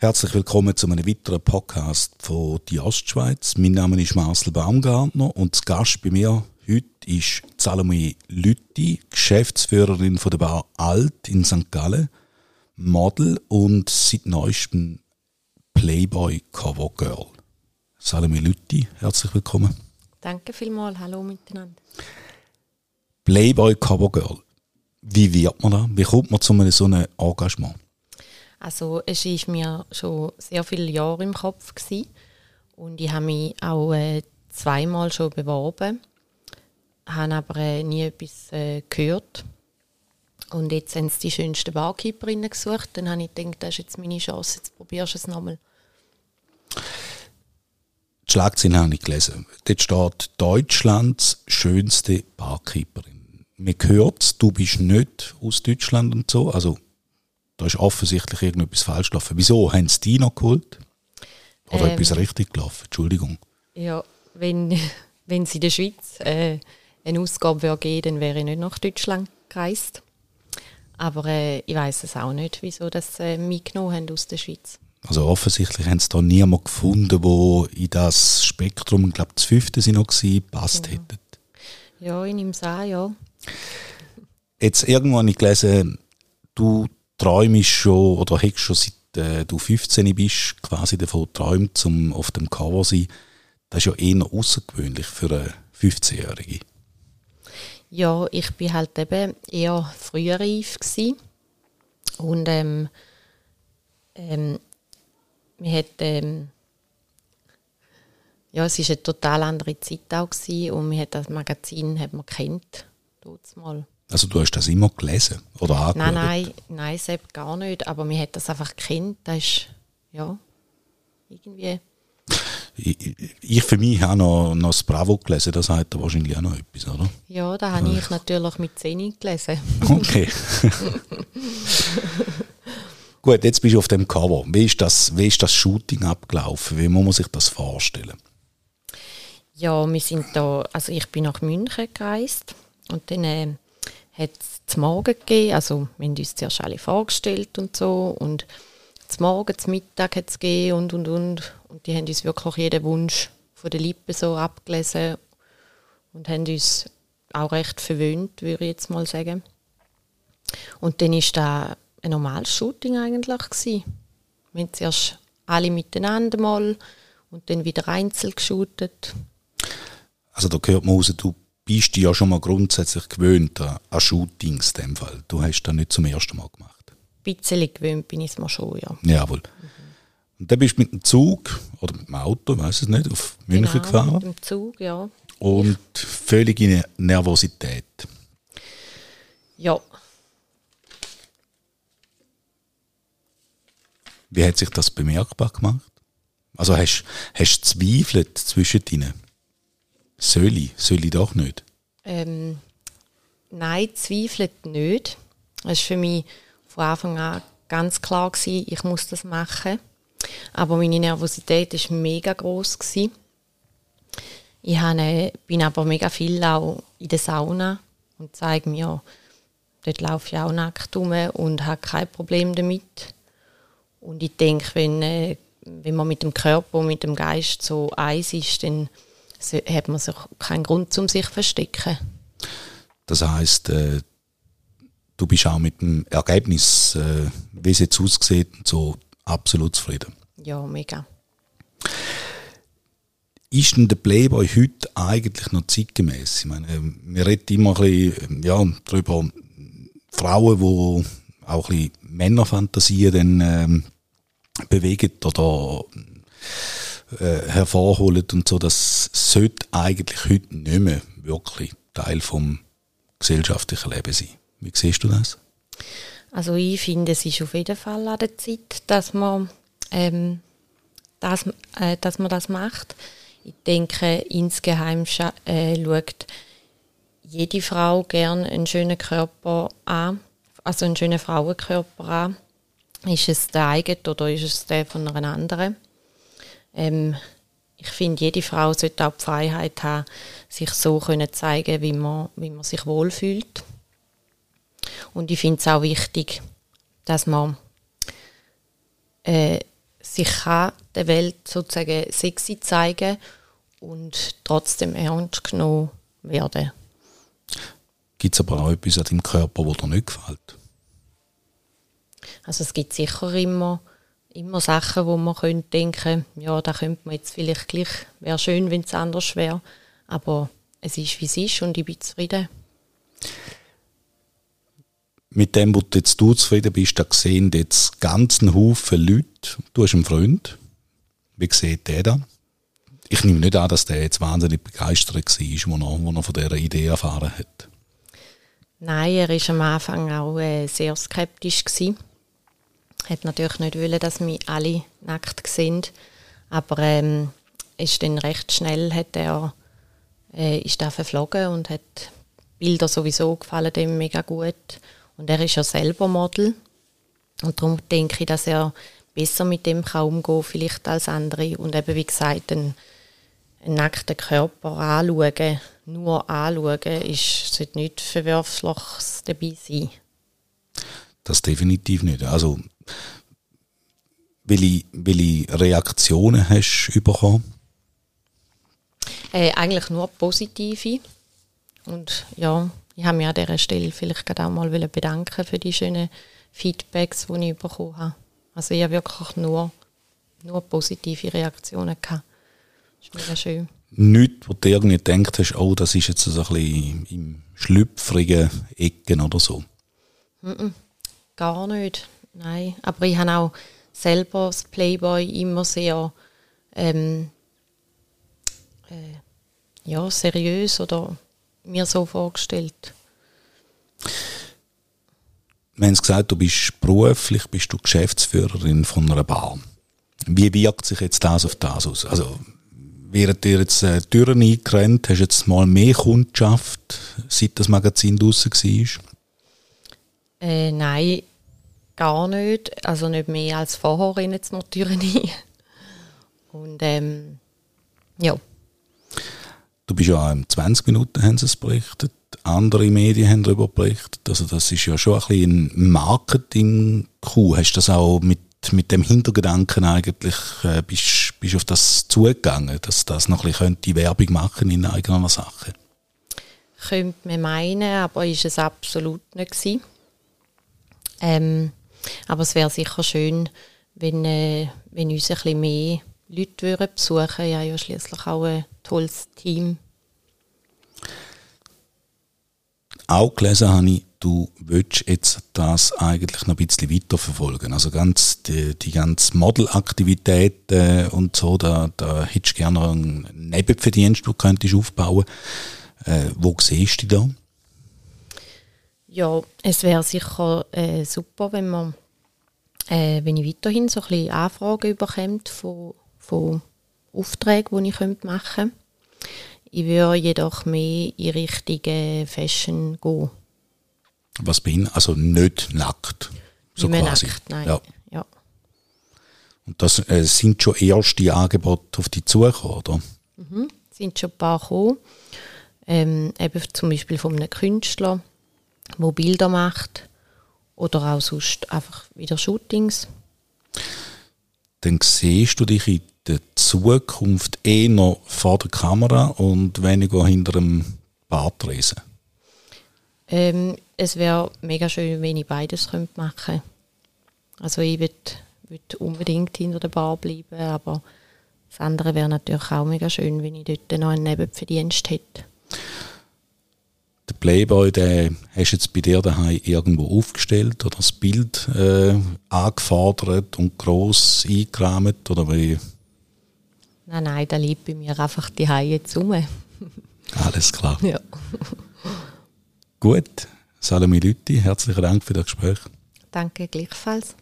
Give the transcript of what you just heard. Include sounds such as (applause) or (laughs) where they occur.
Herzlich willkommen zu einem weiteren Podcast von Die Ostschweiz. Mein Name ist Marcel Baumgartner und das Gast bei mir heute ist Salome Lütti, Geschäftsführerin von der Bar Alt in St. Gallen, Model und seit neuestem Playboy Cover Girl. Salome Lütti, herzlich willkommen. Danke vielmals, hallo miteinander. Playboy Cover Girl. Wie wird man da? Wie kommt man zu einem so einem Engagement? Also es war mir schon sehr viele Jahre im Kopf gewesen. und ich habe mich auch äh, zweimal schon beworben, habe aber äh, nie etwas äh, gehört. Und jetzt haben sie die schönsten Barkeeperinnen gesucht. Dann habe ich gedacht, das ist jetzt meine Chance, jetzt probierst du es nochmal. Die Schlagzeilen habe ich gelesen. Dort steht Deutschlands schönste Barkeeperin. Man hört du bist nicht aus Deutschland und so. Also da ist offensichtlich irgendetwas falsch gelaufen. Wieso haben sie die noch geholt? Oder ähm, etwas richtig gelaufen? Entschuldigung. Ja, wenn, (laughs) wenn es in der Schweiz äh, eine Ausgabe wäre geben, dann wäre ich nicht nach Deutschland gereist. Aber äh, ich weiß es auch nicht, wieso das äh, mitgenommen haben aus der Schweiz. Also offensichtlich haben sie da niemanden gefunden, der in das Spektrum, ich glaube, das fünfte sie noch gewesen, passt genau. hätte. Ja, in ihm sah ja. Jetzt irgendwann habe ich gelesen, du träumst schon oder hast schon seit äh, du 15 bist, quasi davon geträumt, um auf dem Cover zu sein. Das ist ja eher außergewöhnlich für eine 15-Jährige. Ja, ich bin halt eben eher früher reif gewesen. und ähm, ähm, wir hat, ähm, ja, es war eine total andere Zeit auch gewesen und wir hat das Magazin hat man kennt, mal. Also du hast das immer gelesen oder angeschaut? Nein, nein, nein, selbst gar nicht. Aber mir hat das einfach kennt. Das ist, ja, irgendwie... Ich, ich für mich habe noch, noch das Bravo gelesen, das hat wahrscheinlich auch noch etwas, oder? Ja, da habe ich natürlich mit 10 gelesen. Okay. (laughs) Gut, jetzt bist du auf dem Cover. Wie ist, das, wie ist das Shooting abgelaufen? Wie muss man sich das vorstellen? Ja, wir sind da, also ich bin nach München gereist und dann äh, hat es zum Morgen gegeben, also wir haben uns zuerst alle vorgestellt und so und zum Morgen, zum Mittag hat es gegeben und und und und die haben uns wirklich jeden Wunsch von den Lippen so abgelesen und haben uns auch recht verwöhnt, würde ich jetzt mal sagen. Und dann ist da ein normales Shooting eigentlich gewesen. Wir haben zuerst alle miteinander mal und dann wieder einzeln geshootet. Also da gehört man raus, du bist du ja schon mal grundsätzlich gewöhnt an, an Shootings in dem Fall. Du hast das nicht zum ersten Mal gemacht. Ein bisschen gewöhnt bin ich es mir schon, ja. Jawohl. Mhm. Und dann bist du mit dem Zug oder mit dem Auto, weiß es nicht, auf München genau, gefahren. mit dem Zug, ja. Und völlige Nervosität. Ja. Wie hat sich das bemerkbar gemacht? Also hast du zweifelt zwischen ihnen? Soll ich? Soll ich doch nicht? Ähm, nein, zweifelt nicht. Es war für mich von Anfang an ganz klar, gewesen, ich muss das machen. Aber meine Nervosität war mega groß. Gewesen. Ich habe, bin aber mega viel auch in der Sauna und zeige mir, dort laufe ich auch nackt rum und habe kein Problem damit. Und ich denke, wenn, äh, wenn man mit dem Körper und mit dem Geist so eins ist, dann hat man sich keinen Grund, um sich zu verstecken. Das heißt, äh, du bist auch mit dem Ergebnis, äh, wie es jetzt aussieht, so absolut zufrieden. Ja, mega. Ist denn der Playboy heute eigentlich noch zeitgemäß? Ich meine, wir reden immer ein bisschen ja, darüber, Frauen, die auch ein bisschen Männerfantasien dann, ähm, bewegen oder äh, hervorholen und so, das sollte eigentlich heute nicht mehr wirklich Teil vom gesellschaftlichen Leben sein. Wie siehst du das? Also ich finde, es ist auf jeden Fall an der Zeit, dass man, ähm, das, äh, dass man das macht. Ich denke, insgeheim äh, schaut jede Frau gerne einen schönen Körper an, also einen schönen Frauenkörper an. Ist es der eigene oder ist es der von einer anderen? Ähm, ich finde, jede Frau sollte auch die Freiheit haben, sich so können zeigen, wie man, wie man sich wohlfühlt. Und ich finde es auch wichtig, dass man äh, sich kann der Welt sozusagen sexy zeigen und trotzdem ernst genommen werden. Gibt es aber auch etwas an deinem Körper, das dir nicht gefällt? Also es gibt sicher immer, immer Sachen, wo man könnte denken ja, da könnte man jetzt vielleicht gleich, wäre schön, wenn es anders wäre. Aber es ist, wie es ist und ich bin zufrieden. Mit dem, wo du jetzt du zufrieden bist, da sehen jetzt ganzen Haufen Leute. Du hast einen Freund. Wie sieht der da? Ich nehme nicht an, dass der jetzt wahnsinnig begeistert war, als er, er von dieser Idee erfahren hat. Nein, er war am Anfang auch äh, sehr skeptisch. Er Hat natürlich nicht wollen, dass wir alle nackt sind. Aber ähm, ist dann recht schnell hat er, äh, ist er verflogen und hat Bilder sowieso gefallen dem mega gut. Und er ist ja selber Model. Und darum denke ich, dass er besser mit dem kann umgehen vielleicht als andere. Und eben, wie gesagt, ein, einen nackten Körper anschauen, nur anschauen, ist, sollte nicht Verwerfliches dabei sein. Das definitiv nicht. Also, welche, welche Reaktionen hast du bekommen? Äh, eigentlich nur positive. Und ja, ich habe mich an dieser Stelle vielleicht auch mal bedanken für die schönen Feedbacks, die ich bekommen habe. Also ich habe wirklich nur, nur positive Reaktionen gehabt. Das ist mega schön. Nichts, wo du irgendwie gedacht hast, oh, das ist jetzt so ein bisschen im schlüpfrigen Ecken oder so? Mm -mm, gar nicht, nein. Aber ich habe auch selber das Playboy immer sehr ähm, äh, ja, seriös oder mir so vorgestellt. Wir haben gesagt, du bist beruflich bist du Geschäftsführerin von einer Bar. Wie wirkt sich jetzt das auf das aus? Also, während dir jetzt äh, Türen eingerannt, hast du jetzt mal mehr Kundschaft, seit das Magazin draussen war? Äh, nein, gar nicht. Also nicht mehr als vorher rennen jetzt noch Türen ein. (laughs) Und ähm, ja. Du bist ja auch in 20 Minuten, haben sie es berichtet. Andere Medien haben darüber berichtet. Also das ist ja schon ein bisschen ein Marketing-Coup. Hast du das auch mit, mit dem Hintergedanken eigentlich, äh, bist, bist auf das zugegangen, dass das noch ein bisschen die Werbung machen in eigener Sache? Könnte man meinen, aber ist es absolut nicht gewesen. Ähm, aber es wäre sicher schön, wenn, äh, wenn uns ein bisschen mehr Leute würden besuchen. Ich habe ja schließlich auch ein tolles Team. Auch gelesen habe ich, du willst jetzt das eigentlich noch ein bisschen weiterverfolgen. Also ganz die, die ganze Modelaktivitäten und so, da, da hättest du gerne einen Nebenverdienst, den du könntest aufbauen äh, Wo siehst du dich da? Ja, es wäre sicher äh, super, wenn man äh, wenn ich weiterhin so ein bisschen Anfragen bekomme von von Aufträgen, die ich machen könnte. Ich würde jedoch mehr in Richtung Fashion gehen. Was bin ich? Also nicht nackt? So quasi. Nackt, nein. Ja. ja. Und das äh, sind schon erste Angebote auf die zugekommen, oder? Mhm, sind schon ein paar gekommen. Ähm, eben zum Beispiel von einem Künstler, der Bilder macht. Oder auch sonst einfach wieder Shootings. Dann siehst du dich in der Zukunft eher vor der Kamera und weniger hinter dem Bartresen? Ähm, es wäre mega schön, wenn ich beides könnte machen Also ich würde würd unbedingt hinter der Bar bleiben, aber das andere wäre natürlich auch mega schön, wenn ich dort noch einen Nebenverdienst hätte. Der Playboy, den hast du jetzt bei dir daheim irgendwo aufgestellt oder das Bild äh, angefordert und gross eingerahmt oder wie? Nein, nein, da liegt bei mir einfach die Haie zu. (laughs) Alles klar. Ja. Gut, Salome Lütti, herzlichen Dank für das Gespräch. Danke gleichfalls.